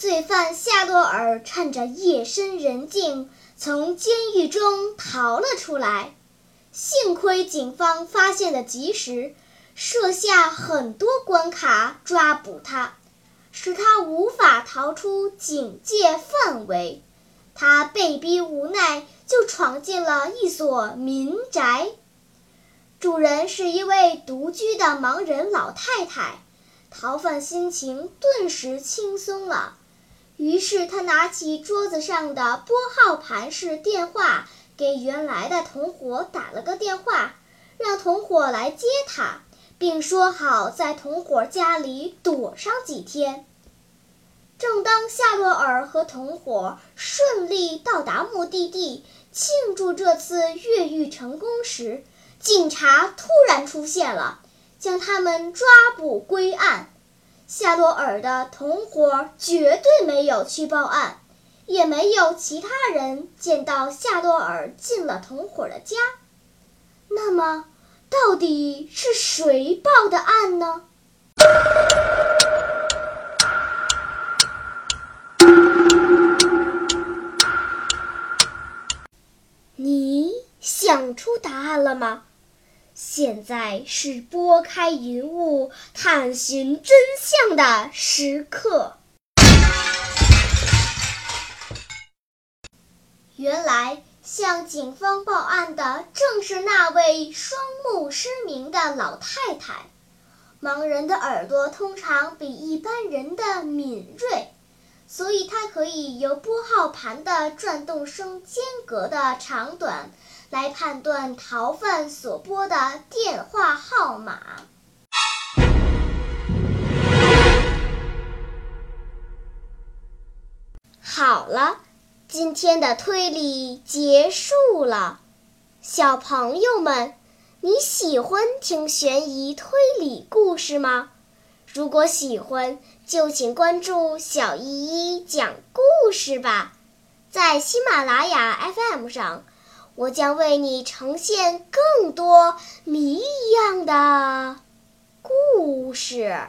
罪犯夏洛尔趁着夜深人静，从监狱中逃了出来。幸亏警方发现的及时，设下很多关卡抓捕他，使他无法逃出警戒范围。他被逼无奈，就闯进了一所民宅。主人是一位独居的盲人老太太。逃犯心情顿时轻松了，于是他拿起桌子上的拨号盘式电话，给原来的同伙打了个电话，让同伙来接他，并说好在同伙家里躲上几天。正当夏洛尔和同伙顺利到达目的地，庆祝这次越狱成功时，警察突然出现了。将他们抓捕归案。夏洛尔的同伙绝对没有去报案，也没有其他人见到夏洛尔进了同伙的家。那么，到底是谁报的案呢？你想出答案了吗？现在是拨开云雾探寻真相的时刻。原来向警方报案的正是那位双目失明的老太太。盲人的耳朵通常比一般人的敏锐，所以他可以由拨号盘的转动声间隔的长短。来判断逃犯所拨的电话号码。好了，今天的推理结束了。小朋友们，你喜欢听悬疑推理故事吗？如果喜欢，就请关注小依依讲故事吧，在喜马拉雅 FM 上。我将为你呈现更多谜一样的故事。